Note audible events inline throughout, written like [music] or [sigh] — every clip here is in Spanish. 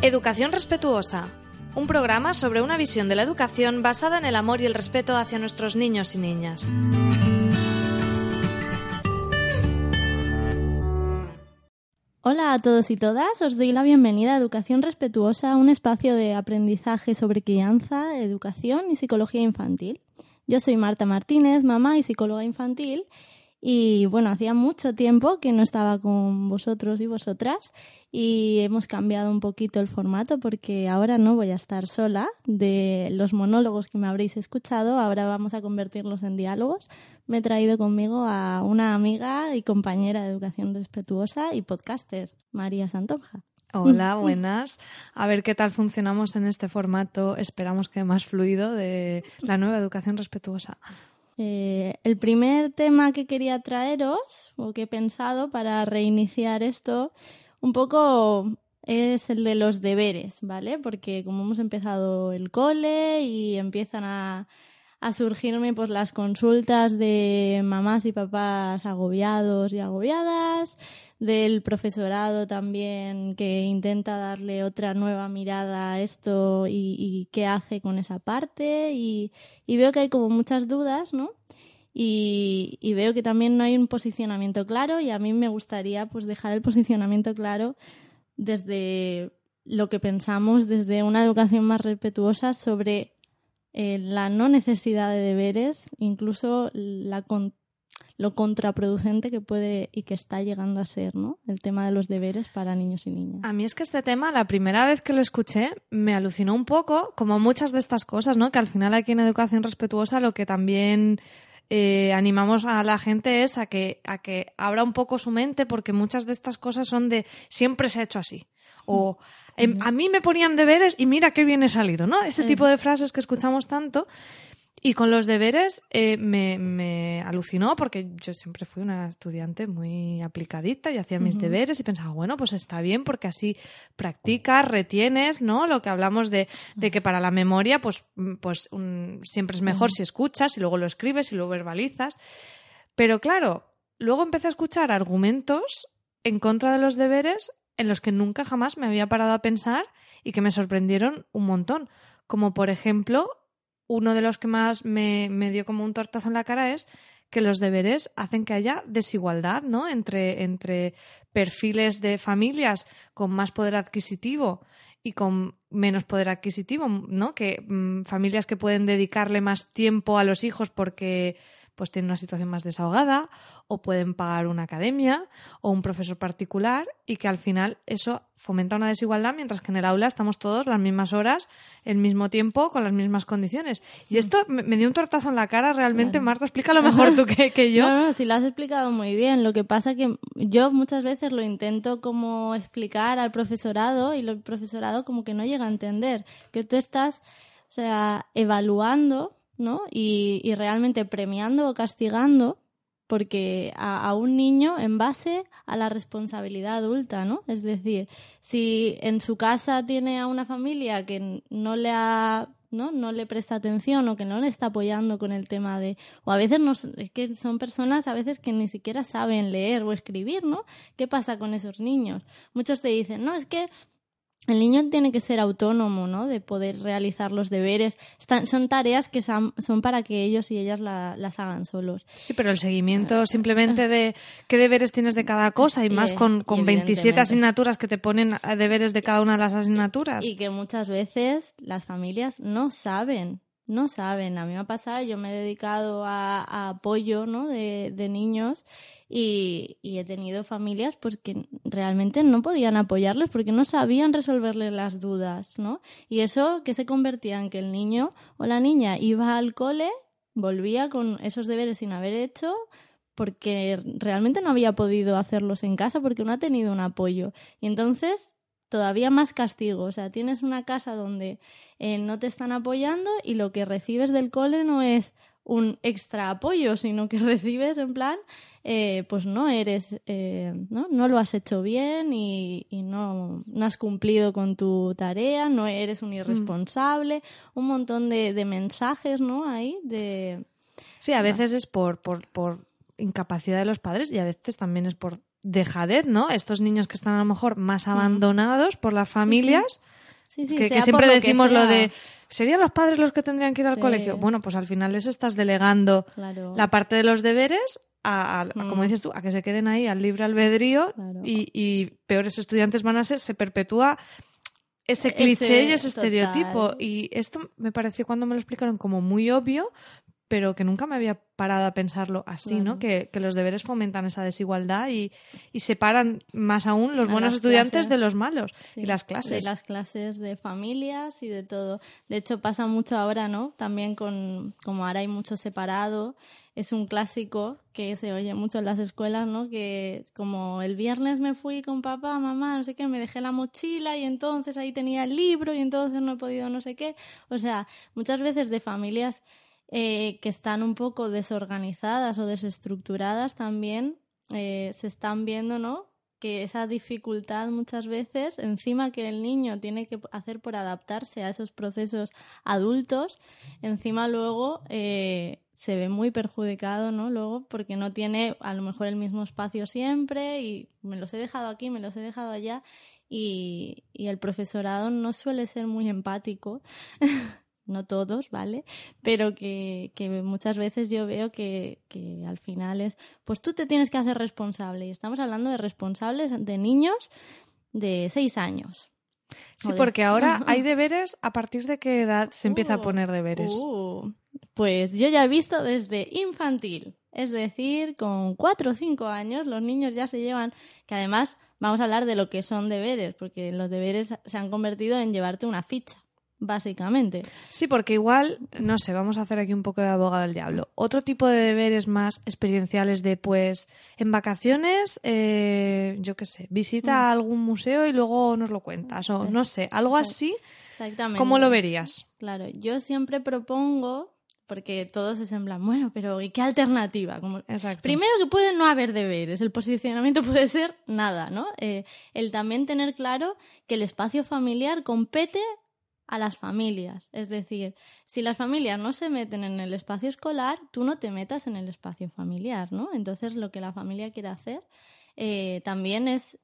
Educación Respetuosa, un programa sobre una visión de la educación basada en el amor y el respeto hacia nuestros niños y niñas. Hola a todos y todas, os doy la bienvenida a Educación Respetuosa, un espacio de aprendizaje sobre crianza, educación y psicología infantil. Yo soy Marta Martínez, mamá y psicóloga infantil, y bueno, hacía mucho tiempo que no estaba con vosotros y vosotras y hemos cambiado un poquito el formato porque ahora no voy a estar sola. De los monólogos que me habréis escuchado, ahora vamos a convertirlos en diálogos. Me he traído conmigo a una amiga y compañera de educación respetuosa y podcaster, María Santonja. Hola, [laughs] buenas. A ver qué tal funcionamos en este formato, esperamos que más fluido, de la nueva educación respetuosa. Eh, el primer tema que quería traeros, o que he pensado para reiniciar esto, un poco es el de los deberes, ¿vale? Porque como hemos empezado el cole y empiezan a, a surgirme pues las consultas de mamás y papás agobiados y agobiadas, del profesorado también que intenta darle otra nueva mirada a esto y, qué hace con esa parte y, veo que hay como muchas dudas, ¿no? Y, veo que también no hay un posicionamiento claro y a mí me gustaría pues dejar el posicionamiento claro desde lo que pensamos, desde una educación más respetuosa sobre eh, la no necesidad de deberes, incluso la, lo contraproducente que puede y que está llegando a ser, ¿no? El tema de los deberes para niños y niñas. A mí es que este tema, la primera vez que lo escuché, me alucinó un poco, como muchas de estas cosas, ¿no? Que al final aquí en Educación Respetuosa lo que también eh, animamos a la gente es a que, a que abra un poco su mente, porque muchas de estas cosas son de siempre se ha hecho así. O em, a mí me ponían deberes y mira qué bien he salido, ¿no? Ese tipo de frases que escuchamos tanto y con los deberes eh, me, me, alucinó porque yo siempre fui una estudiante muy aplicadita y hacía mis deberes y pensaba, bueno, pues está bien porque así practicas, retienes, ¿no? Lo que hablamos de, de que para la memoria, pues, mm, pues siempre es mejor si escuchas y luego lo escribes y lo verbalizas. Pero claro, luego empecé a escuchar argumentos en contra de los deberes en los que nunca jamás me había parado a pensar y que me sorprendieron un montón. Como por ejemplo uno de los que más me, dio como un tortazo en la cara es que los deberes hacen que haya desigualdad, ¿no? Entre, entre perfiles de familias con más poder adquisitivo y con menos poder adquisitivo, ¿no? Que mm, familias que pueden dedicarle más tiempo a los hijos porque pues tienen una situación más desahogada o pueden pagar una academia o un profesor particular y que al final eso fomenta una desigualdad mientras que en el aula estamos todos las mismas horas, el mismo tiempo, con las mismas condiciones. Y esto me, dio un tortazo en la cara realmente. Marta, explícalo mejor tú que, que yo. No, no, si lo has explicado muy bien. Lo que pasa que yo muchas veces lo intento como explicar al profesorado y el profesorado como que no llega a entender que tú estás, o sea, evaluando ¿no? Y, y realmente premiando o castigando porque a, un niño en base a la responsabilidad adulta, ¿no? Es decir, si en su casa tiene a una familia que no le ha ¿no? no le presta atención o que no le está apoyando con el tema de o a veces no, es que son personas a veces que ni siquiera saben leer o escribir, ¿no? ¿Qué pasa con esos niños? Muchos te dicen, "No, es que el niño tiene que ser autónomo, ¿no? De poder realizar los deberes. son tareas que son, para que ellos y ellas las hagan solos. Sí, pero el seguimiento simplemente de qué deberes tienes de cada cosa y más con, con 27 asignaturas que te ponen deberes de cada una de las asignaturas. Y que muchas veces las familias no saben no saben. A mí me ha pasado, yo me he dedicado a, apoyo ¿no? de, niños y, he tenido familias pues que realmente no podían apoyarles porque no sabían resolverle las dudas, ¿no? Y eso que se convertía en que el niño o la niña iba al cole, volvía con esos deberes sin haber hecho porque realmente no había podido hacerlos en casa porque no ha tenido un apoyo. Y entonces todavía más castigo. O sea, tienes una casa donde eh, no te están apoyando y lo que recibes del cole no es un extra apoyo, sino que [laughs] recibes en plan, eh, pues no eres, eh, ¿no? no lo has hecho bien y, no, no, has cumplido con tu tarea, no eres un mm. irresponsable, un montón de, de, mensajes, ¿no? Ahí de... Sí, a veces es por, por, por incapacidad de los padres y a veces también es por dejadez, ¿no? Estos niños que están a lo mejor más abandonados por las familias, Sí, sí, que, sea que siempre que decimos lo de, ¿serían los padres los que tendrían que ir al Sí. colegio? Bueno, pues al final les estás delegando Claro. la parte de los deberes a, a- a- Mm. como dices tú, a que se queden ahí al libre albedrío Claro. y, y peores estudiantes van a ser, se perpetúa ese Ese- cliché y ese total. estereotipo. Y esto me pareció cuando me lo explicaron como muy obvio, pero que nunca me había parado a pensarlo así, ¿no? Claro. Que, que los deberes fomentan esa desigualdad y, y separan más aún los A buenos estudiantes clases. de los malos Sí, y las clases. De las clases de familias y de todo. De hecho, pasa mucho ahora, ¿no? También con, como ahora hay mucho separado, es un clásico que se oye mucho en las escuelas, ¿no? Que como el viernes me fui con papá, mamá, no sé qué, me dejé la mochila y entonces ahí tenía el libro y entonces no he podido no sé qué. O sea, muchas veces de familias eh, que están un poco desorganizadas o desestructuradas también eh, se están viendo, ¿no? que esa dificultad muchas veces, encima que el niño tiene que hacer por adaptarse a esos procesos adultos, encima luego eh, se ve muy perjudicado, ¿no? Luego porque no tiene a lo mejor el mismo espacio siempre y me los he dejado aquí, me los he dejado allá y, y el profesorado no suele ser muy empático. [laughs] no todos, ¿vale? Pero que, que muchas veces yo veo que, que al final es, pues tú te tienes que hacer responsable. Y estamos hablando de responsables de niños de seis años. Sí, porque ahora hay deberes, ¿a partir de qué edad se empieza a Uh, poner deberes? Uh, pues yo ya he visto desde infantil, es decir, con cuatro o cinco años los niños ya se llevan, que además vamos a hablar de lo que son deberes, porque los deberes se han convertido en llevarte una ficha, básicamente. Sí, porque igual, no sé, vamos a hacer aquí un poco de abogado del diablo. Otro tipo de deberes más experienciales de, pues, en vacaciones, eh, yo qué sé, visita a algún museo y luego nos lo cuentas, o no sé, algo así, Exactamente. ¿cómo lo verías? Claro, yo siempre propongo, porque todos se en plan, bueno, pero ¿y qué alternativa? Como, Exacto. Primero que puede no haber deberes, el posicionamiento [laughs] puede ser nada, ¿no? Eh, el también tener claro que el espacio familiar compete a las familias. Es decir, si las familias no se meten en el espacio escolar, tú no te metas en el espacio familiar, ¿no? Entonces lo que la familia quiere hacer eh, también es,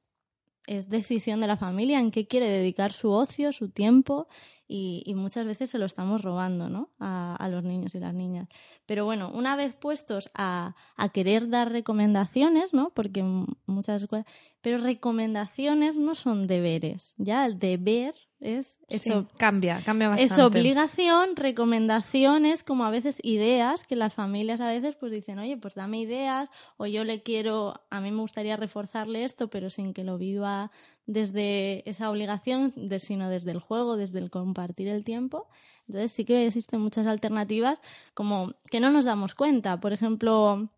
es decisión de la familia en qué quiere dedicar su ocio, su tiempo y, y muchas veces se lo estamos robando ¿no? a, a los niños y las niñas. Pero bueno, una vez puestos a, a querer dar recomendaciones, ¿no? porque muchas escuelas, pero recomendaciones no son deberes, ya el deber es Sí, eso. cambia, cambia bastante. Es obligación, recomendaciones, como a veces ideas, que las familias a veces pues dicen, oye, pues dame ideas, o yo le quiero, a mí me gustaría reforzarle esto, pero sin que lo viva desde esa obligación, de- sino desde el juego, desde el compartir el tiempo. Entonces sí que existen muchas alternativas como que no nos damos cuenta. Por ejemplo,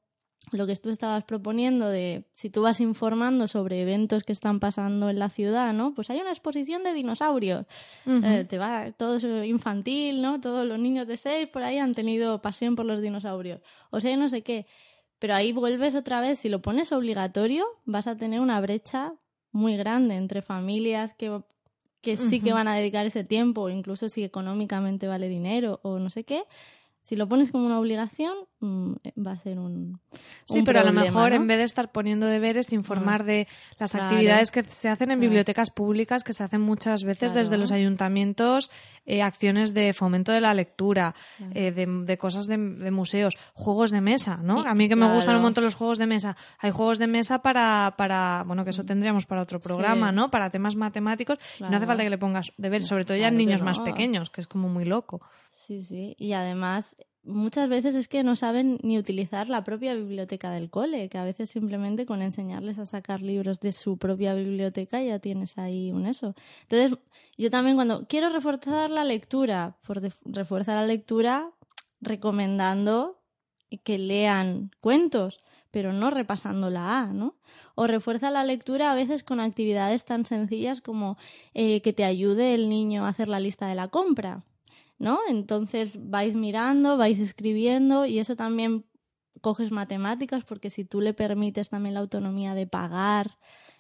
lo que tú estabas proponiendo de si tú vas informando sobre eventos que están pasando en la ciudad, ¿no? Pues hay una exposición de dinosaurios. Eh, te va todo eso infantil, ¿no? Todos los niños de seis por ahí han tenido pasión por los dinosaurios. O sea, no sé qué. Pero ahí vuelves otra vez, si lo pones obligatorio, vas a tener una brecha muy grande entre familias que, que sí que van a dedicar ese tiempo, incluso si económicamente vale dinero o no sé qué. Si lo pones como una obligación, mm, va a ser un. Sí, un pero a lo mejor ¿no? en vez de estar poniendo deberes, informar de las Claro. actividades que se hacen en Claro. bibliotecas públicas, que se hacen muchas veces Claro. desde los ayuntamientos, eh, acciones de fomento de la lectura, eh, de, de cosas de, de museos, juegos de mesa, ¿no? A mí que me gustan un montón los juegos de mesa. Hay juegos de mesa para, para bueno, que eso tendríamos para otro programa, Sí. ¿no? Para temas matemáticos. Y no hace falta que le pongas deberes, sobre todo ya en Claro niños más pequeños, que es como muy loco. Sí, sí. Y además, muchas veces es que no saben ni utilizar la propia biblioteca del cole, que a veces simplemente con enseñarles a sacar libros de su propia biblioteca ya tienes ahí un eso. Entonces, yo también cuando quiero reforzar la lectura, por refuerza la lectura recomendando que lean cuentos, pero no repasando la A, ¿no? O refuerza la lectura a veces con actividades tan sencillas como eh, que te ayude el niño a hacer la lista de la compra. ¿No? Entonces vais mirando, vais escribiendo y eso también coges matemáticas porque si tú le permites también la autonomía de pagar,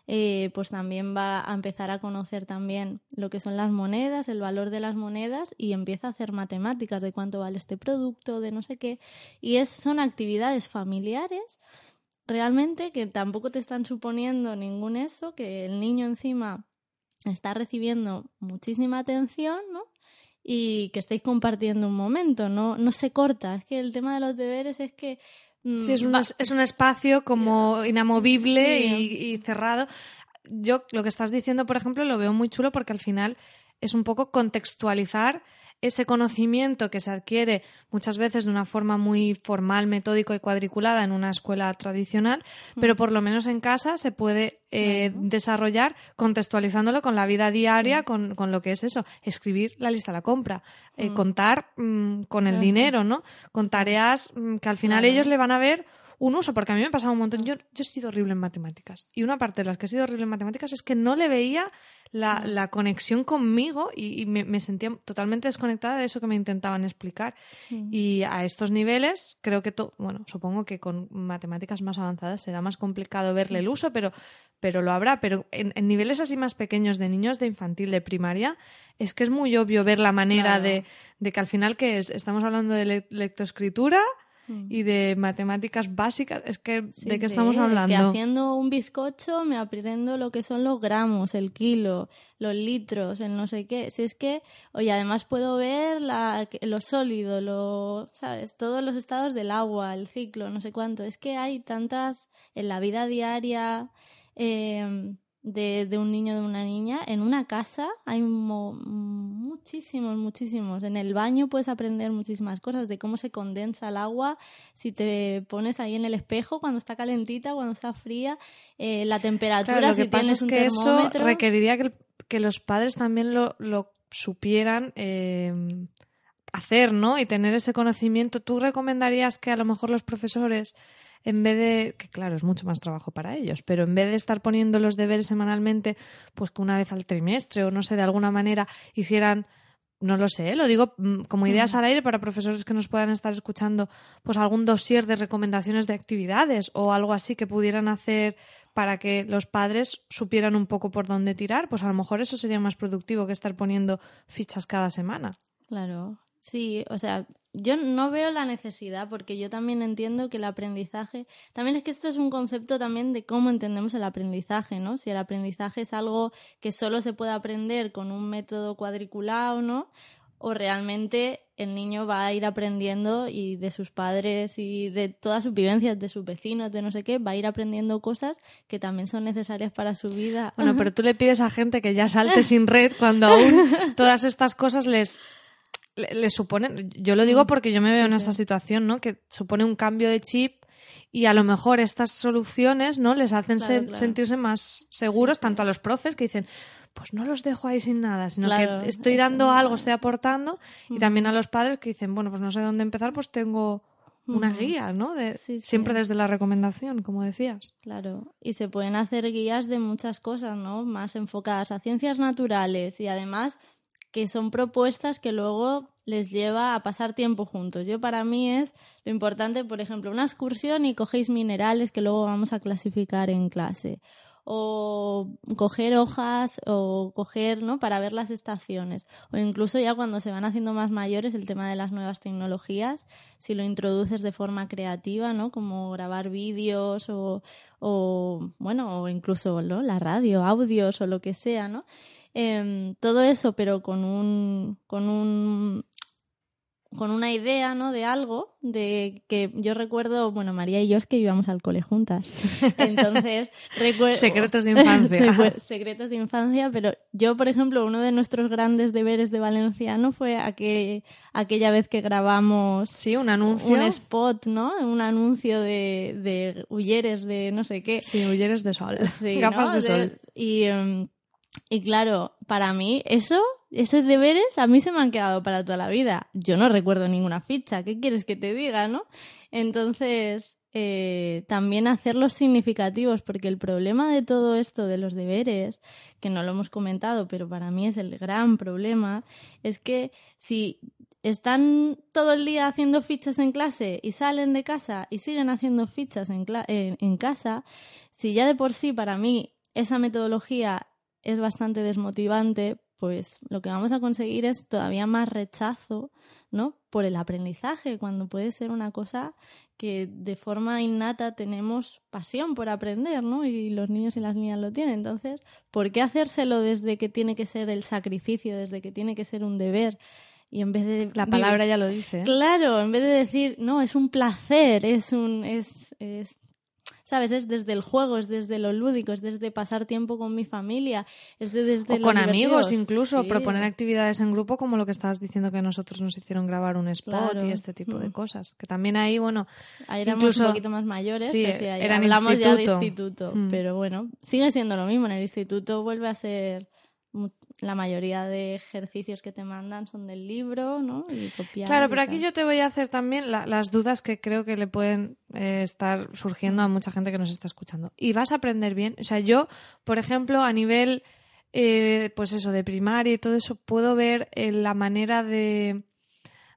eh, pues también va a empezar a conocer también lo que son las monedas, el valor de las monedas y empieza a hacer matemáticas de cuánto vale este producto, de no sé qué. Y es, son actividades familiares realmente que tampoco te están suponiendo ningún eso, que el niño encima está recibiendo muchísima atención, ¿no? Y que estáis compartiendo un momento, no, no se corta. Es que el tema de los deberes es que mm, Sí, es un, es un espacio como inamovible y, y, cerrado. Yo lo que estás diciendo, por ejemplo, lo veo muy chulo porque al final es un poco contextualizar ese conocimiento que se adquiere muchas veces de una forma muy formal, metódico y cuadriculada en una escuela tradicional, pero por lo menos en casa se puede eh, desarrollar contextualizándolo con la vida diaria, con, lo que es eso, escribir la lista de la compra, eh, contar mm, con el dinero, ¿no? Con tareas mm, que al final ellos le van a ver un uso, porque a mí me ha pasado un montón. Yo, yo he sido horrible en matemáticas. Y una parte de las que he sido horrible en matemáticas es que no le veía la, la conexión conmigo y, me, sentía totalmente desconectada de eso que me intentaban explicar. Y a estos niveles, creo que, bueno, supongo que con matemáticas más avanzadas será más complicado verle el uso, pero, pero lo habrá. Pero en, niveles así más pequeños de niños de infantil, de primaria, es que es muy obvio ver la manera de, de, que al final, que es? Estamos hablando de lectoescritura Mm. y de matemáticas básicas. Es que, ¿de qué estamos hablando? Que haciendo un bizcocho me aprendo lo que son los gramos, el kilo, los litros, el no sé qué. Si es que, oye, además puedo ver la, lo sólido, lo, ¿sabes? Todos los estados del agua, el ciclo, no sé cuánto. Es que hay tantas en la vida diaria. Eh, de, de, un niño o de una niña. En una casa hay muchísimos, muchísimos. En el baño puedes aprender muchísimas cosas de cómo se condensa el agua, si te pones ahí en el espejo cuando está calentita, cuando está fría, eh, la temperatura, si tienes un que Eso requeriría que, que, los padres también lo, lo supieran. Eh, hacer, ¿no? Y tener ese conocimiento. ¿Tú recomendarías que a lo mejor los profesores en vez de, que claro, es mucho más trabajo para ellos, pero en vez de estar poniendo los deberes semanalmente, pues que una vez al trimestre o no sé, de alguna manera hicieran no lo sé, lo digo mm, como ideas al aire para profesores que nos puedan estar escuchando, pues algún dossier de recomendaciones de actividades o algo así que pudieran hacer para que los padres supieran un poco por dónde tirar, pues a lo mejor eso sería más productivo que estar poniendo fichas cada semana. Claro, Sí, o sea, yo no veo la necesidad porque yo también entiendo que el aprendizaje, también es que esto es un concepto también de cómo entendemos el aprendizaje, ¿no? Si el aprendizaje es algo que solo se puede aprender con un método cuadriculado, ¿no? O realmente el niño va a ir aprendiendo y de sus padres y de todas sus vivencias, de sus vecinos, de no sé qué, va a ir aprendiendo cosas que también son necesarias para su vida. Bueno, pero [laughs] tú le pides a gente que ya salte sin red cuando aún [laughs] todas estas cosas les le, supone, yo lo digo mm. porque yo me veo en esa situación, ¿no? Que supone un cambio de chip y a lo mejor estas soluciones, ¿no? Les hacen sentirse más seguros, tanto a los profes que dicen, pues no los dejo ahí sin nada, sino que estoy dando algo, estoy aportando, y también a los padres que dicen, bueno, pues no sé dónde empezar, pues tengo una guía, ¿no? De, siempre desde la recomendación, como decías. Claro, y se pueden hacer guías de muchas cosas, ¿no? Más enfocadas a ciencias naturales y además que son propuestas que luego les lleva a pasar tiempo juntos. Yo para mí es lo importante, por ejemplo, una excursión y cogéis minerales que luego vamos a clasificar en clase o coger hojas o coger, ¿no? Para ver las estaciones. O incluso ya cuando se van haciendo más mayores el tema de las nuevas tecnologías, si lo introduces de forma creativa, ¿no? Como grabar vídeos o, o bueno, incluso ¿no? la radio, audios o lo que sea, ¿no? Em, todo eso, pero con un, con un con una idea, ¿no? De algo, de que yo recuerdo, bueno, María y yo es que íbamos al cole juntas. [laughs] Entonces, recuerdo... Secretos de infancia. [laughs] Secretos de infancia, pero yo, por ejemplo, uno de nuestros grandes deberes de valenciano fue aquella vez que grabamos... Sí, un anuncio. Un spot, ¿no? Un anuncio de, de Ulleres de no sé qué. Sí, Ulleres de sol. Gafas de, sol. y... Em, y claro, para mí eso, esos deberes a mí se me han quedado para toda la vida. Yo no recuerdo ninguna ficha, ¿qué quieres que te diga, no? Entonces, eh, también hacerlos significativos, porque el problema de todo esto de los deberes, que no lo hemos comentado, pero para mí es el gran problema, es que si están todo el día haciendo fichas en clase y salen de casa y siguen haciendo fichas en, en casa, si ya de por sí para mí esa metodología es bastante desmotivante pues lo que vamos a conseguir es todavía más rechazo, ¿no? Por el aprendizaje, cuando puede ser una cosa que de forma innata tenemos pasión por aprender, ¿no? Y los niños y las niñas lo tienen. Entonces, ¿por qué hacérselo desde que tiene que ser el sacrificio, desde que tiene que ser un deber? Y en vez de... La palabra ya lo dice. ¿eh? Claro, en vez de decir, no, es un placer, es un... Es, es ¿sabes? Es desde el juego, es desde lo lúdico, es desde pasar tiempo con mi familia, es desde o con amigos incluso, proponer actividades en grupo como lo que estabas diciendo que nosotros nos hicieron grabar un spot y este tipo de mm. cosas. Que también ahí, bueno, ahí éramos un poquito más mayores, sí, hablamos ya de instituto, mm. pero bueno, sigue siendo lo mismo, en el instituto vuelve a ser la mayoría de ejercicios que te mandan son del libro, ¿no? Y copiar claro, pero aquí yo te voy a hacer también las dudas que creo que le pueden eh, estar surgiendo a mucha gente que nos está escuchando. Y vas a aprender bien. O sea, yo, por ejemplo, a nivel, eh, pues eso, de primaria y todo eso, puedo ver eh, la manera de,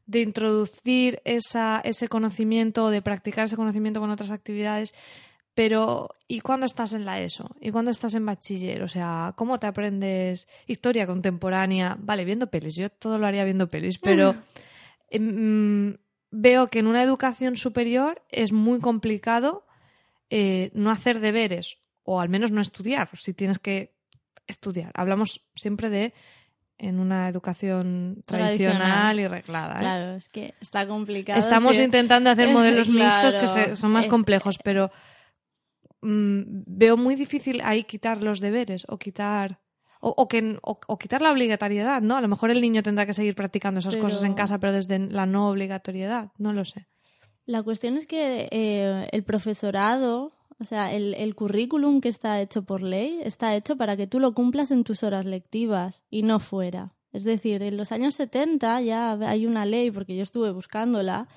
de introducir esa, ese conocimiento o de practicar ese conocimiento con otras actividades pero, ¿y cuándo estás en la ESO? ¿Y cuándo estás en bachiller? O sea, ¿cómo te aprendes historia contemporánea? Vale, viendo pelis, yo todo lo haría viendo pelis, pero em, veo que en una educación superior es muy complicado eh, no hacer deberes, o al menos no estudiar, si tienes que estudiar. Hablamos siempre de en una educación tradicional, y reglada. ¿eh? Claro, es que está complicado. Estamos intentando hacer modelos [laughs] mixtos que son más complejos, pero Mm, veo muy difícil ahí quitar los deberes o quitar o, que, o, quitar la obligatoriedad, ¿no? A lo mejor el niño tendrá que seguir practicando esas cosas en casa, pero desde la no obligatoriedad, no lo sé. La cuestión es que eh, el profesorado, o sea, el, el, currículum que está hecho por ley, está hecho para que tú lo cumplas en tus horas lectivas y no fuera. Es decir, en los años 70 ya hay una ley, porque yo estuve buscándola,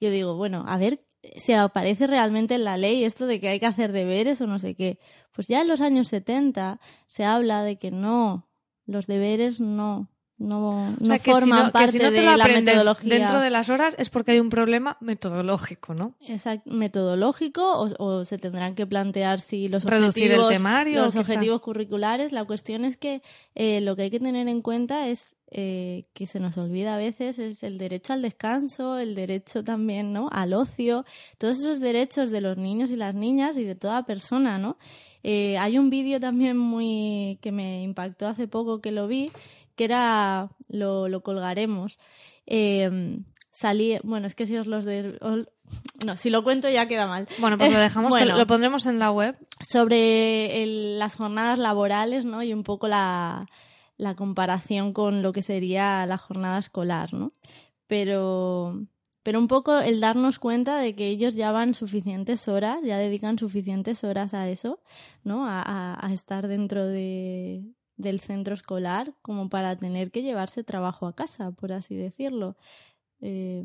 yo digo, bueno, a ver si aparece realmente en la ley esto de que hay que hacer deberes o no sé qué. Pues ya en los años 70 se habla de que no, los deberes no, no, no forman parte de la metodología. Dentro de las horas es porque hay un problema metodológico, ¿no? Exacto, metodológico o, se tendrán que plantear si los objetivos, los objetivos curriculares. La cuestión es que eh, lo que hay que tener en cuenta es eh, que se nos olvida a veces es el derecho al descanso, el derecho también, ¿no? Al ocio, todos esos derechos de los niños y las niñas y de toda persona, ¿no? Eh, hay un vídeo también muy que me impactó hace poco que lo vi que era, lo, lo colgaremos. Eh, salí, bueno, es que si os los de, no, si lo cuento ya queda mal. Bueno, pues lo [laughs] dejamos, bueno, lo pondremos en la web. Sobre las jornadas laborales, ¿no? Y un poco la, la comparación con lo que sería la jornada escolar, ¿no? Pero, pero un poco el darnos cuenta de que ellos ya van suficientes horas, ya dedican suficientes horas a eso, ¿no? a, a estar dentro de, del centro escolar como para tener que llevarse trabajo a casa, por así decirlo. Eh,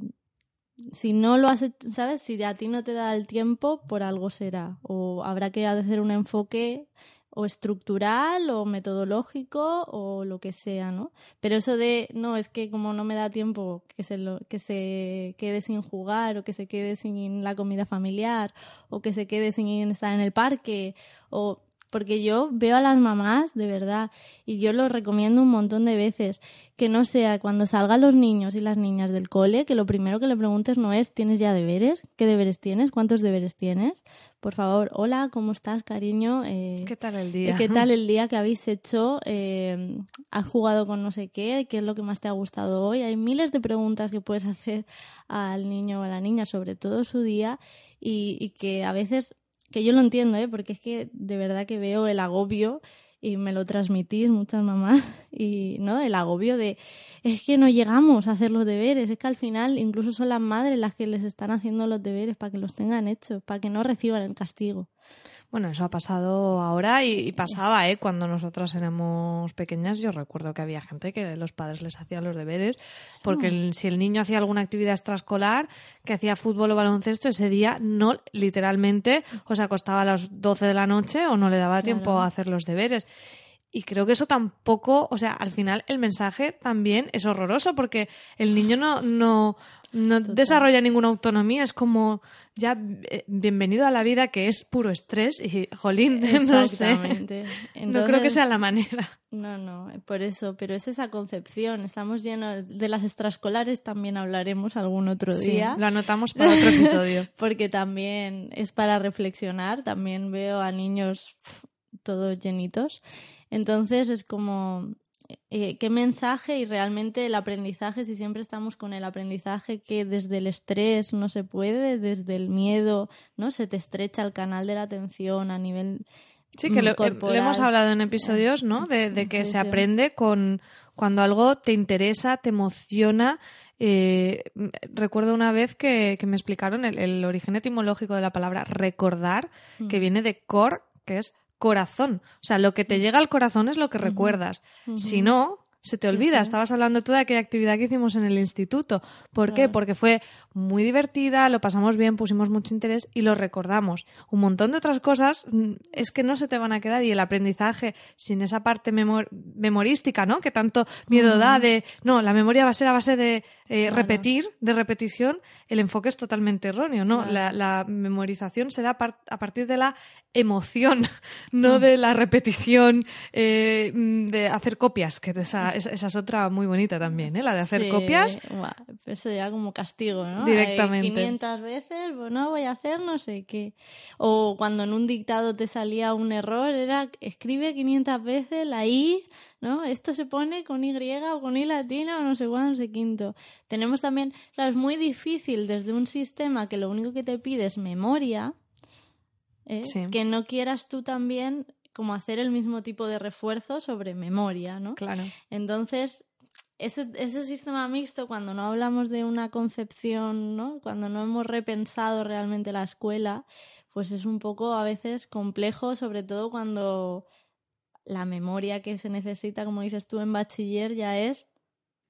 si no lo hace, ¿sabes? Si a ti no te da el tiempo, por algo será. O habrá que hacer un enfoque o estructural o metodológico o lo que sea, ¿no? Pero eso de, no, es que como no me da tiempo que se, lo, que se quede sin jugar o que se quede sin la comida familiar o que se quede sin estar en el parque o porque yo veo a las mamás, de verdad, y yo lo recomiendo un montón de veces, que no sea cuando salgan los niños y las niñas del cole, que lo primero que le preguntes no es, ¿tienes ya deberes? ¿Qué deberes tienes? ¿Cuántos deberes tienes? Por favor, hola, ¿cómo estás, cariño? Eh, ¿Qué tal el día? ¿Qué tal [laughs] el día que habéis hecho? Eh, ¿Has jugado con no sé qué? ¿Qué es lo que más te ha gustado hoy? Hay miles de preguntas que puedes [laughs] hacer al niño o a la niña sobre todo su día y, y que a veces que yo lo entiendo, ¿eh? porque es que de verdad que veo el agobio y me lo transmitís muchas mamás [laughs] y no el agobio de es que no llegamos a hacer los deberes es que al final incluso son las madres las que les están haciendo los deberes para que los tengan hechos para que no reciban el castigo bueno, eso ha pasado ahora y, pasaba, ¿eh? Cuando nosotras éramos pequeñas, yo recuerdo que había gente que los padres les hacían los deberes, porque ah. si el niño hacía alguna actividad extraescolar, que hacía fútbol o baloncesto, ese día no, literalmente, o se acostaba a las 12 de la noche o no le daba tiempo a hacer los deberes. Y creo que eso tampoco, o sea, al final el mensaje también es horroroso porque el niño no, no, No Total. desarrolla ninguna autonomía, es como ya eh, bienvenido a la vida que es puro estrés y jolín, [laughs] no sé. No creo que sea la manera. No, no, por eso, pero es esa concepción. Estamos llenos de las extraescolares, también hablaremos algún otro Sí, día. lo anotamos [laughs] para otro episodio. porque también es para reflexionar. También veo a niños todos llenitos. Entonces es como, eh, ¿qué mensaje y realmente el aprendizaje, si siempre estamos con el aprendizaje que desde el estrés no se puede, desde el miedo, ¿no? Se te estrecha el canal de la atención a nivel Sí, que lo, eh, lo hemos hablado en episodios, ¿no? De, de que se aprende con cuando algo te interesa, te emociona. Eh, recuerdo una vez que, que me explicaron el, el origen etimológico de la palabra recordar, que Mm. viene de cor, que es corazón. O sea, lo que te llega al corazón es lo que recuerdas. Si no, se te olvida. Estabas hablando tú de aquella actividad que hicimos en el instituto. ¿Por qué? Porque fue muy divertida, lo pasamos bien, pusimos mucho interés y lo recordamos. Un montón de otras cosas mm, es que no se te van a quedar y el aprendizaje sin esa parte memor- memorística, ¿no? Que tanto miedo da de, no, la memoria va a ser a base de eh, Claro. repetir, de repetición, el enfoque es totalmente erróneo, ¿no? Claro. La, la memorización será par- a partir de la emoción, [laughs] no de la repetición, eh, mm, de hacer copias, que esa, esa, esa es otra muy bonita también, ¿eh? La de hacer Sí, copias. eso ya como castigo, ¿no? Directamente. Hay 500 veces, pues no voy a hacer no sé qué. O cuando en un dictado te salía un error, era escribe 500 veces la I, ¿no? Esto se pone con Y o con I latina o no sé cuándo, no sé quinto. Tenemos también, claro, es muy difícil desde un sistema que lo único que te pide es memoria, ¿eh? Sí. que no quieras tú también como hacer el mismo tipo de refuerzo sobre memoria, ¿no? Claro. Entonces, ese, ese sistema mixto, cuando no hablamos de una concepción, ¿no? Cuando no hemos repensado realmente la escuela, pues es un poco a veces complejo, sobre todo cuando la memoria que se necesita, como dices tú, en bachiller ya es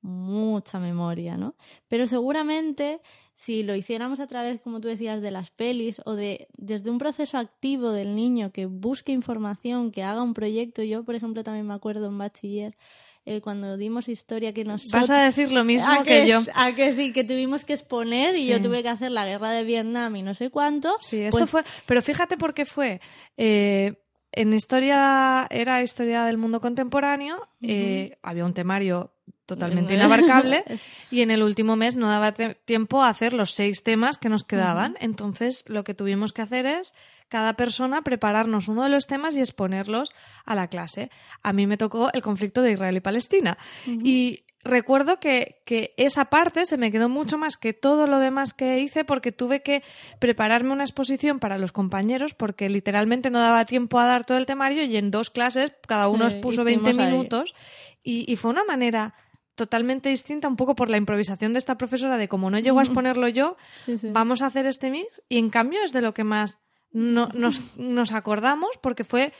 mucha memoria, ¿no? Pero seguramente si lo hiciéramos a través, como tú decías, de las pelis o de desde un proceso activo del niño que busque información, que haga un proyecto, yo por ejemplo también me acuerdo en bachiller eh, cuando dimos historia que nos Vas a decir lo mismo ¿A que, yo. A que sí, que tuvimos que exponer y yo tuve que hacer la guerra de Vietnam y no sé cuánto. Sí, esto Pues- fue. Pero fíjate por qué fue. Eh, en historia, era historia del mundo contemporáneo, eh, había un temario totalmente inabarcable [laughs] y en el último mes no daba tiempo a hacer los seis temas que nos quedaban. Entonces, lo que tuvimos que hacer es cada persona prepararnos uno de los temas y exponerlos a la clase. A mí me tocó el conflicto de Israel y Palestina. Y recuerdo que, que esa parte se me quedó mucho más que todo lo demás que hice porque tuve que prepararme una exposición para los compañeros porque literalmente no daba tiempo a dar todo el temario y en dos clases cada uno Sí, expuso 20 hicimos ahí. minutos y, y fue una manera totalmente distinta un poco por la improvisación de esta profesora de como no llego a exponerlo yo, Sí, sí. vamos a hacer este mix y en cambio es de lo que más no- nos, nos acordamos porque fue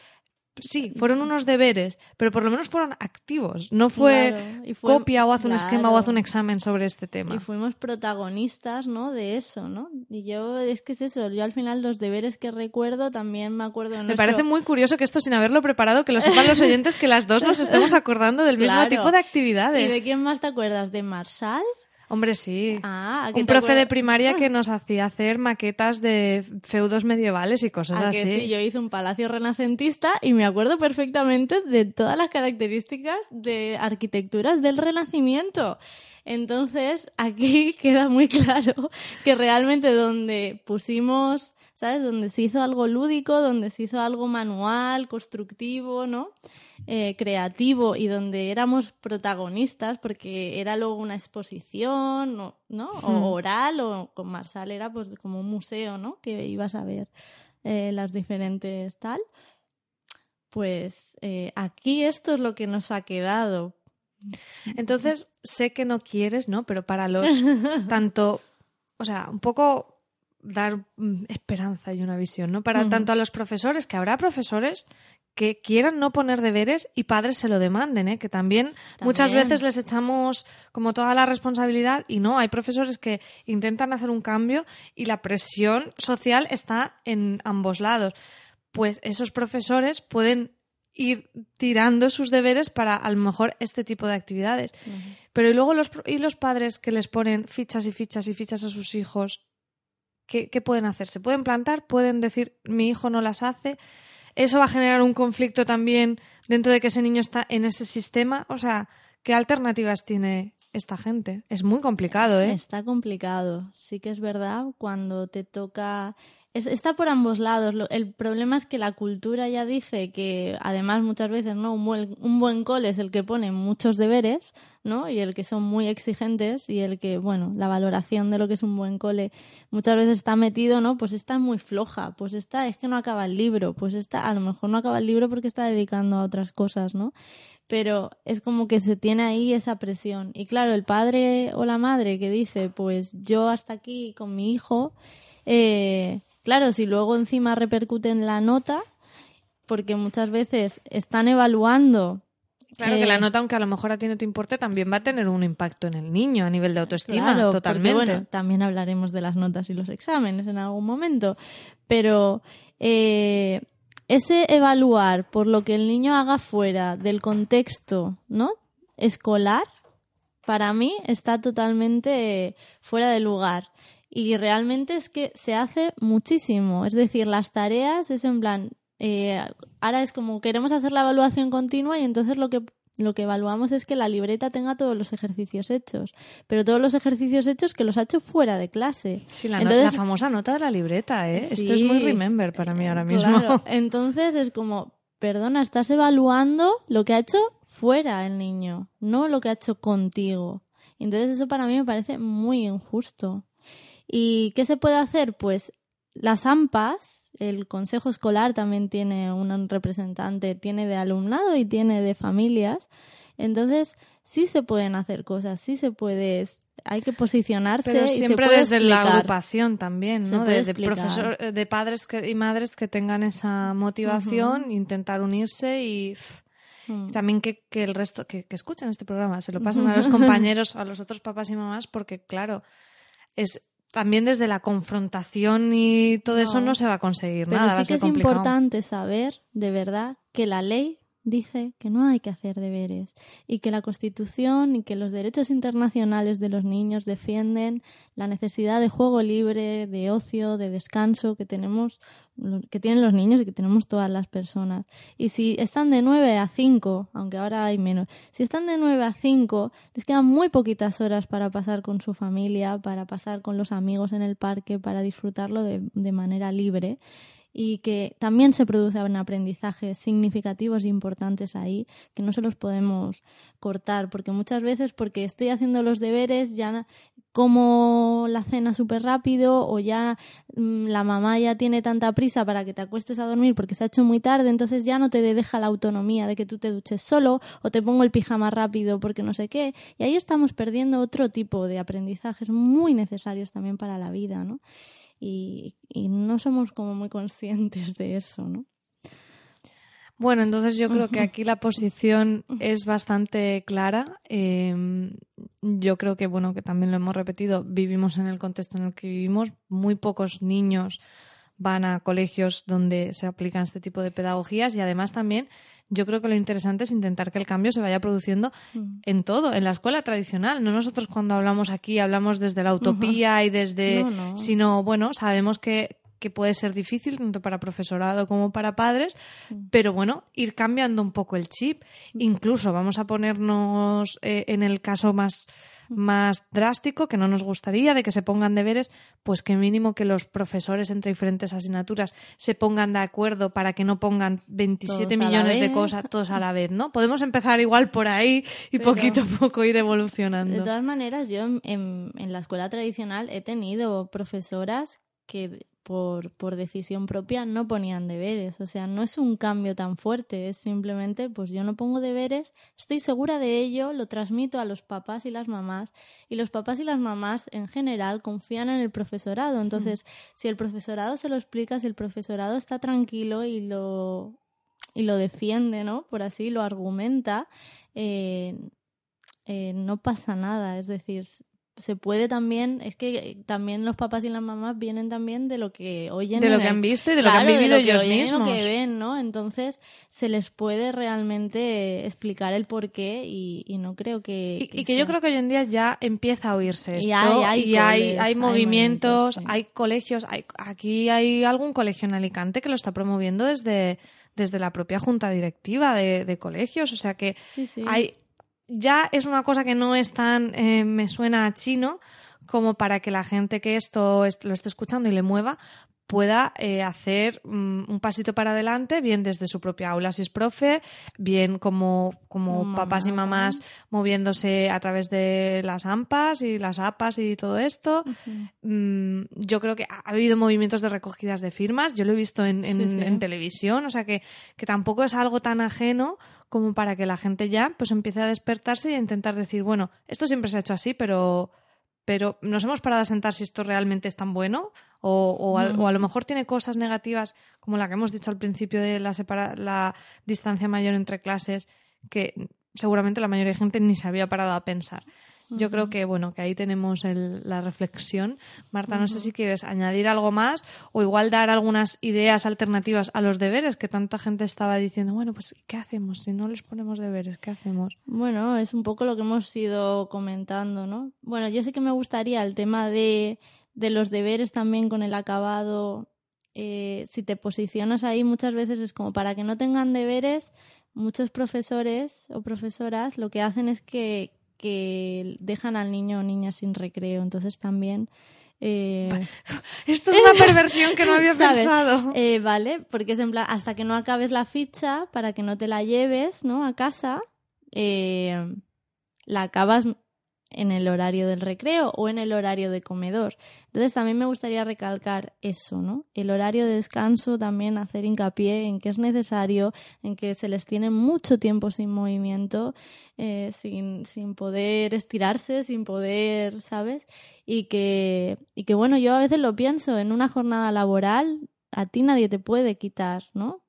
sí, fueron unos deberes, pero por lo menos fueron activos, no fue Claro, y fue- copia o haz un esquema o haz un examen sobre este tema. Y fuimos protagonistas, ¿no? De eso, ¿no? Y yo, es que es eso, yo al final los deberes que recuerdo también me acuerdo de Me parece muy curioso que esto sin haberlo preparado, que lo sepan los oyentes, que las dos nos estemos acordando del mismo [laughs] Claro. tipo de ¿Y actividades. de quién más te acuerdas? ¿De Marshall? Hombre, sí. Ah, ¿a qué un profe de primaria que nos hacía hacer maquetas de feudos medievales y cosas ¿A así. que sí? Yo hice un palacio renacentista y me acuerdo perfectamente de todas las características de arquitecturas del Renacimiento. Entonces, aquí [laughs] queda muy claro que realmente donde pusimos, ¿sabes? Donde se hizo algo lúdico, donde se hizo algo manual, constructivo, ¿no? Eh, creativo y donde éramos protagonistas porque era luego una exposición, ¿no? ¿no? O Hmm. oral o con Marsal era pues como un museo, ¿no? Que ibas a ver eh, las diferentes tal. Pues eh, aquí esto es lo que nos ha quedado. Entonces, sé que no quieres, ¿no? Pero para los [laughs] tanto, o sea, un poco dar mm, esperanza y una visión, ¿no? Para tanto a los profesores, que habrá profesores que quieran no poner deberes y padres se lo demanden, ¿eh? que también, muchas veces les echamos como toda la responsabilidad y no, hay profesores que intentan hacer un cambio y la presión social está en ambos lados. Pues esos profesores pueden ir tirando sus deberes para a lo mejor este tipo de actividades. Pero y luego los, y los padres que les ponen fichas y fichas y fichas a sus hijos, ¿qué, ¿qué pueden hacer? ¿Se pueden plantar? ¿Pueden decir mi hijo no las hace? ¿Eso va a generar un conflicto también dentro de que ese niño está en ese sistema? O sea, ¿qué alternativas tiene esta gente? Es muy complicado, ¿eh? Está complicado. Sí que es verdad cuando te toca está por ambos lados. el problema es que la cultura ya dice que, además, muchas veces, ¿no? Un buen, un buen cole es el que pone muchos deberes, ¿no? Y el que son muy exigentes y el que, bueno, la valoración de lo que es un buen cole muchas veces está metido, ¿no? Pues está muy floja, pues está, es que no acaba el libro, pues está, a lo mejor no acaba el libro porque está dedicando a otras cosas, ¿no? Pero es como que se tiene ahí esa presión. Y claro, el padre o la madre que dice, pues yo hasta aquí con mi hijo, eh, Claro, si luego encima repercute en la nota, porque muchas veces están evaluando. Claro que la nota, aunque a lo mejor a ti no te importe, también va a tener un impacto en el niño a nivel de autoestima, totalmente. bueno, también hablaremos de las notas y los exámenes en algún momento, pero eh, ese evaluar por lo que el niño haga fuera del contexto, ¿no? Escolar, para mí está totalmente fuera de lugar. Y realmente es que se hace muchísimo. Es decir, las tareas es en plan, eh, ahora es como queremos hacer la evaluación continua y entonces lo que lo que evaluamos es que la libreta tenga todos los ejercicios hechos, pero todos los ejercicios hechos que los ha hecho fuera de clase. Sí, la, la famosa nota de la libreta, ¿eh? Esto es muy remember para mí ahora mismo. Claro. [laughs] Entonces es como, perdona, estás evaluando lo que ha hecho fuera el niño, no lo que ha hecho contigo. Entonces eso para mí me parece muy injusto. ¿Y qué se puede hacer? Pues las AMPAs, el Consejo Escolar también tiene un representante, tiene de alumnado y tiene de familias. Entonces, sí se pueden hacer cosas, sí se puede, hay que posicionarse. Pero siempre desde la agrupación también, ¿no? De, profesor, de padres y madres que tengan esa motivación, intentar unirse y mm. también que, que, el resto, que, que escuchen este programa, se lo pasen a los compañeros, [laughs] a los otros papás y mamás, porque claro, es también desde la confrontación y todo eso no se va a conseguir Pero nada. Sí que es importante saber, de verdad, que la ley dice que no hay que hacer deberes y que la Constitución y que los derechos internacionales de los niños defienden la necesidad de juego libre, de ocio, de descanso que tenemos que tienen los niños y que tenemos todas las personas. Y si están de 9 a 5, aunque ahora hay menos, si están de 9 a 5, les quedan muy poquitas horas para pasar con su familia, para pasar con los amigos en el parque, para disfrutarlo de, de manera libre y que también se producen aprendizajes significativos e importantes ahí que no se los podemos cortar porque muchas veces porque estoy haciendo los deberes ya como la cena súper rápido o ya mm, la mamá ya tiene tanta prisa para que te acuestes a dormir porque se ha hecho muy tarde, entonces ya no te deja la autonomía de que tú te duches solo o te pongo el pijama rápido porque no sé qué. Y ahí estamos perdiendo otro tipo de aprendizajes muy necesarios también para la vida, ¿no? Y, no somos como muy conscientes de eso, ¿no? Bueno, entonces yo creo que aquí la posición es bastante clara. Em, yo creo que, bueno, que también lo hemos repetido, vivimos en el contexto en el que vivimos. Muy pocos niños van a colegios donde se aplican este tipo de pedagogías y además también yo creo que lo interesante es intentar que el cambio se vaya produciendo mm. en todo, en la escuela tradicional. No nosotros cuando hablamos aquí hablamos desde la utopía y desde, sino bueno, sabemos que, que puede ser difícil tanto para profesorado como para padres, mm. pero bueno, ir cambiando un poco el chip. Mm. Incluso vamos a ponernos eh, en el caso más más drástico, que no nos gustaría, de que se pongan deberes, pues que mínimo que los profesores entre diferentes asignaturas se pongan de acuerdo para que no pongan 27 millones de cosas [laughs] todos a la vez, ¿no? Podemos empezar igual por ahí y poquito a poco ir evolucionando. De todas maneras, yo en la escuela tradicional he tenido profesoras que por, por decisión propia no ponían deberes. O sea, no es un cambio tan fuerte, es simplemente, pues yo no pongo deberes, estoy segura de ello, lo transmito a los papás y las mamás, y los papás y las mamás en general confían en el profesorado. Entonces, si el profesorado se lo explica, si el profesorado está tranquilo y lo, y lo defiende, ¿no? Por así lo argumenta, eh, eh, no pasa nada. Es decir, se puede también, es que también los papás y las mamás vienen también de lo que oyen. De lo que han visto y de lo que han vivido ellos mismos. lo que ven, ¿no? Entonces se les puede realmente explicar el por qué y, no creo que... Y que, yo creo que hoy en día ya empieza a oírse esto. Y hay, hay, hay, movimientos, hay colegios, hay, aquí hay algún colegio en Alicante que lo está promoviendo desde, desde la propia junta directiva de, colegios. O sea que hay ya es una cosa que no es tan, eh, me suena a chino como para que la gente que esto lo esté escuchando y le mueva pueda eh, hacer mm, un pasito para adelante, bien desde su propia aula si es profe, bien como, como papás y mamás moviéndose a través de las AMPAs y las APAs y todo esto. Mm, yo creo que ha habido movimientos de recogidas de firmas, yo lo he visto en, en, televisión, o sea que, que tampoco es algo tan ajeno como para que la gente ya pues empiece a despertarse y a intentar decir, bueno, esto siempre se ha hecho así, pero, pero nos hemos parado a sentar si esto realmente es tan bueno o, o, a, lo mejor tiene cosas negativas como la que hemos dicho al principio de la, la distancia mayor entre clases que seguramente la mayoría de gente ni se había parado a pensar. Yo creo que, bueno, que ahí tenemos la reflexión. Marta, no sé si quieres añadir algo más o igual dar algunas ideas alternativas a los deberes que tanta gente estaba diciendo, bueno, pues ¿qué hacemos si no les ponemos deberes? ¿Qué hacemos? Bueno, es un poco lo que hemos ido comentando, ¿no? Bueno, yo sé que me gustaría el tema de, de los deberes también con el acabado. Eh, si te posicionas ahí muchas veces es como para que no tengan deberes, muchos profesores o profesoras lo que hacen es que, que dejan al niño o niña sin recreo. Entonces también... Eh... [laughs] Esto es una [laughs] perversión que no había pensado. Eh, vale, porque es en plan, hasta que no acabes la ficha, para que no te la lleves, ¿no? A casa, eh, la acabas en el horario del recreo o en el horario de comedor. Entonces también me gustaría recalcar eso, ¿no? El horario de descanso también hacer hincapié en que es necesario, en que se les tiene mucho tiempo sin movimiento, eh, sin, sin poder estirarse, sin poder, ¿sabes? Y que, y que bueno, yo a veces lo pienso, en una jornada laboral a ti nadie te puede quitar, ¿no?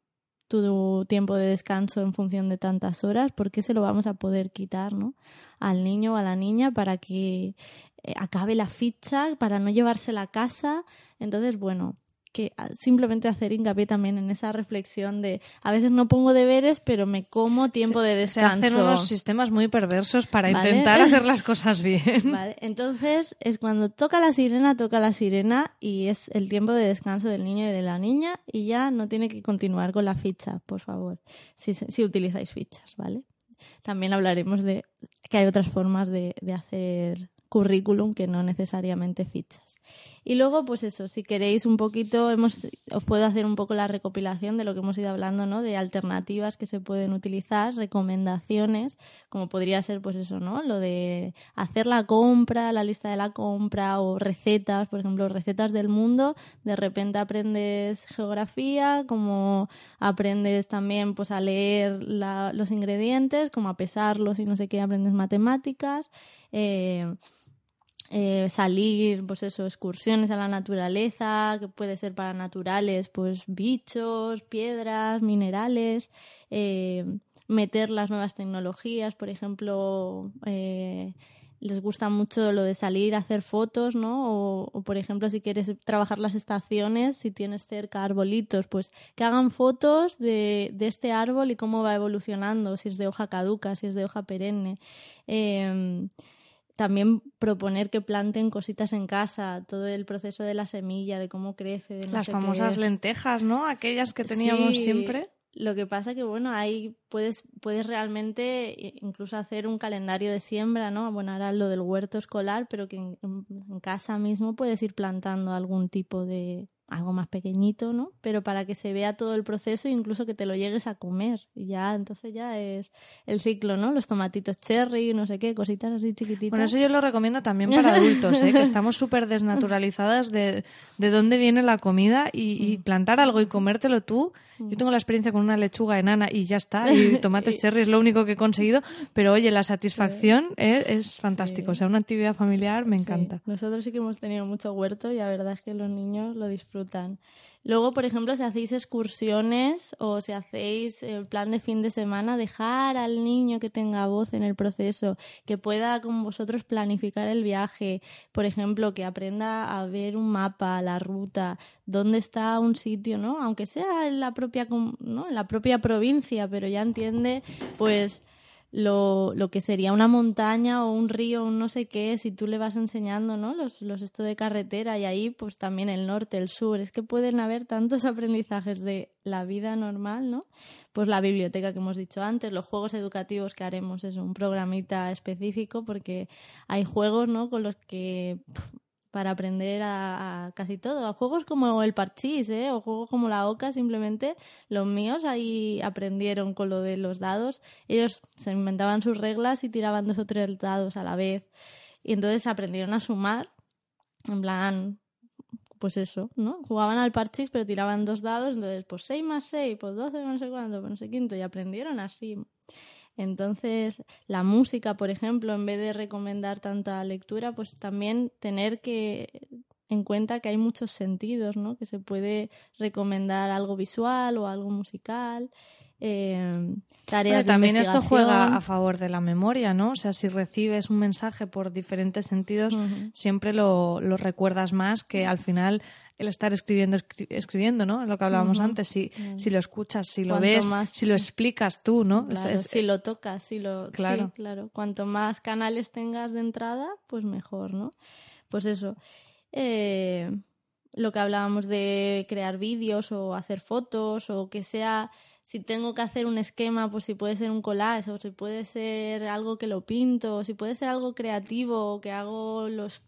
Tu tiempo de descanso en función de tantas horas, ¿por qué se lo vamos a poder quitar, ¿no? al niño o a la niña para que eh, acabe la ficha, para no llevársela a casa. Entonces, bueno, que ah, simplemente hacer hincapié también en esa reflexión de a veces no pongo deberes, pero me como tiempo de descanso. Se hacen unos sistemas muy perversos para intentar [laughs] hacer las cosas bien. Vale, entonces es cuando toca la sirena, toca la sirena y es el tiempo de descanso del niño y de la niña y ya no tiene que continuar con la ficha, por favor, si, si utilizáis fichas, ¿vale? También hablaremos de que hay otras formas de, de hacer currículum que no necesariamente fichas. Y luego, pues eso, si queréis un poquito, hemos, os puedo hacer un poco la recopilación de lo que hemos ido hablando, ¿no? De alternativas que se pueden utilizar, recomendaciones, como podría ser, pues eso, ¿no? Lo de hacer la compra, la lista de la compra o recetas, por ejemplo, recetas del mundo. De repente aprendes geografía, como aprendes también, pues a leer los ingredientes, como a pesarlos y no sé qué, aprendes matemáticas. Eh, eh, salir, pues eso, excursiones a la naturaleza, que puede ser para naturales, pues bichos, piedras, minerales, eh, meter las nuevas tecnologías, por ejemplo, eh, les gusta mucho lo de salir a hacer fotos, ¿no? O, por ejemplo, si quieres trabajar las estaciones, si tienes cerca arbolitos, pues que hagan fotos de, este árbol y cómo va evolucionando, si es de hoja caduca, si es de hoja perenne. Eh, también proponer que planten cositas en casa, todo el proceso de la semilla, de cómo crece. De Las famosas lentejas, ¿no? Aquellas que teníamos siempre. Lo que pasa que, bueno, ahí puedes, puedes realmente incluso hacer un calendario de siembra, ¿no? Bueno, ahora lo del huerto escolar, pero que en casa mismo puedes ir plantando algún tipo de, algo más pequeñito, ¿no? Pero para que se vea todo el proceso e incluso que te lo llegues a comer. Y ya, entonces ya es el ciclo, ¿no? Los tomatitos cherry, no sé qué, cositas así chiquititas. Bueno, eso yo lo recomiendo también para [laughs] adultos, ¿eh? Que estamos súper desnaturalizadas de, de dónde viene la comida y, mm. plantar algo y comértelo tú. Yo mm. tengo la experiencia con una lechuga enana y ya está, y [laughs] tomates cherry es lo único que he conseguido, pero oye, la satisfacción es, es, fantástico. O sea, una actividad familiar me encanta. Nosotros sí que hemos tenido mucho huerto y la verdad es que los niños lo disfrutan Luego, por ejemplo, si hacéis excursiones o si hacéis el plan de fin de semana, dejar al niño que tenga voz en el proceso, que pueda con vosotros planificar el viaje, por ejemplo, que aprenda a ver un mapa, la ruta, dónde está un sitio, ¿no? Aunque sea en la propia, ¿no? en la propia provincia, pero ya entiende, pues lo, lo, que sería una montaña o un río, un no sé qué, si tú le vas enseñando, ¿no? Los, los esto de carretera y ahí pues también el norte, el sur, es que pueden haber tantos [laughs] aprendizajes de la vida normal, ¿no? Pues la biblioteca que hemos dicho antes, los juegos educativos que haremos es un programita específico porque hay juegos, ¿no? Con los que para aprender a, casi todo. A juegos como el parchís, ¿eh? o juegos como la oca, simplemente los míos ahí aprendieron con lo de los dados. Ellos se inventaban sus reglas y tiraban dos o tres dados a la vez. Y entonces aprendieron a sumar, en plan, pues eso, ¿no? Jugaban al parchís pero tiraban dos dados, entonces pues 6 más 6, pues 12, no sé cuánto, pues no sé quinto, y aprendieron así. Entonces, la música, por ejemplo, en vez de recomendar tanta lectura, pues también tener que en cuenta que hay muchos sentidos, ¿no? Que se puede recomendar algo visual o algo musical. Eh, tareas también esto juega a favor de la memoria, ¿no? O sea, si recibes un mensaje por diferentes sentidos, siempre lo, lo, recuerdas más que al final el estar escribiendo, escribiendo, ¿no? Lo que hablábamos antes, si, si lo escuchas, si lo ves, si lo explicas tú, ¿no? si lo tocas, si lo... Claro. claro. Cuanto más canales tengas de entrada, pues mejor, ¿no? Pues eso. Eh, lo que hablábamos de crear vídeos o hacer fotos o que sea si tengo que hacer un esquema, pues si puede ser un collage o si puede ser algo que lo pinto o si puede ser algo creativo o que hago los,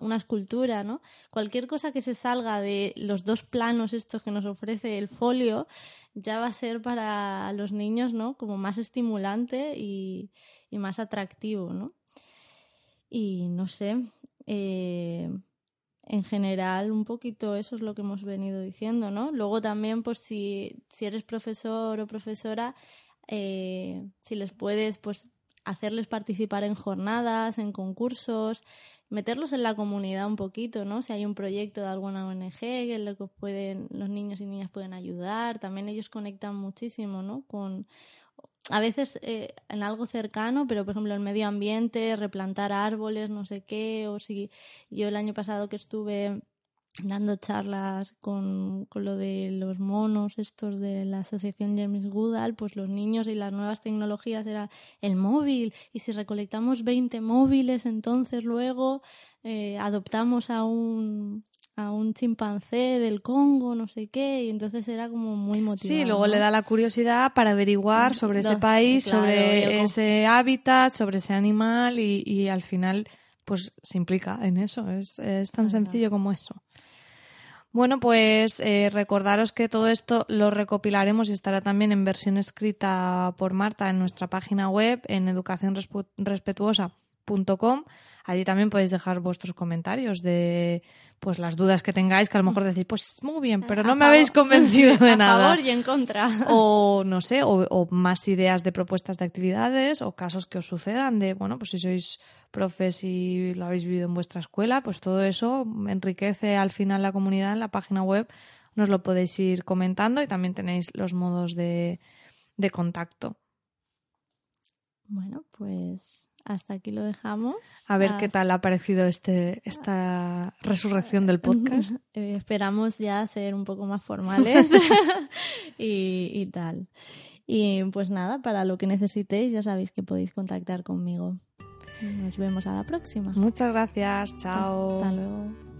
una escultura, ¿no? Cualquier cosa que se salga de los dos planos estos que nos ofrece el folio ya va a ser para los niños, ¿no? Como más estimulante y, más atractivo, ¿no? Y no sé, eh, en general un poquito eso es lo que hemos venido diciendo, ¿no? Luego también, pues si, si eres profesor o profesora, eh, si les puedes, pues hacerles participar en jornadas, en concursos, meterlos en la comunidad un poquito, ¿no? Si hay un proyecto de alguna ONG que lo que pueden, los niños y niñas pueden ayudar, también ellos conectan muchísimo, ¿no? Con a veces eh, en algo cercano, pero por ejemplo el medio ambiente, replantar árboles, no sé qué, o si yo el año pasado que estuve dando charlas con, con lo de los monos estos de la asociación James Goodall, pues los niños y las nuevas tecnologías era el móvil. Y si recolectamos 20 móviles entonces luego eh, adoptamos a un a un chimpancé del Congo, no sé qué, y entonces era como muy motivado. Sí, luego le da la curiosidad para averiguar sobre ese país, sobre ese hábitat, sobre ese animal y, y, al final pues se implica en eso, es, es tan sencillo como eso. Bueno, pues eh, recordaros que todo esto lo recopilaremos y estará también en versión escrita por Marta en nuestra página web en Allí también podéis dejar vuestros comentarios de pues las dudas que tengáis, que a lo mejor decís, pues muy bien, pero no me habéis convencido de nada. Favor y en contra. O no sé, o, más ideas de propuestas de actividades o casos que os sucedan de, bueno, pues si sois profes y lo habéis vivido en vuestra escuela, pues todo eso enriquece al final la comunidad en la página web. Nos lo podéis ir comentando y también tenéis los modos de, de contacto. Bueno, pues hasta aquí lo dejamos. A ver qué tal ha parecido este, esta resurrección del podcast. [laughs] Eh, esperamos ya ser un poco más formales [laughs] [laughs] y, y, tal. Y pues nada, para lo que necesitéis ya sabéis que podéis contactar conmigo. Nos vemos a la próxima. Muchas gracias. Chao. Hasta luego.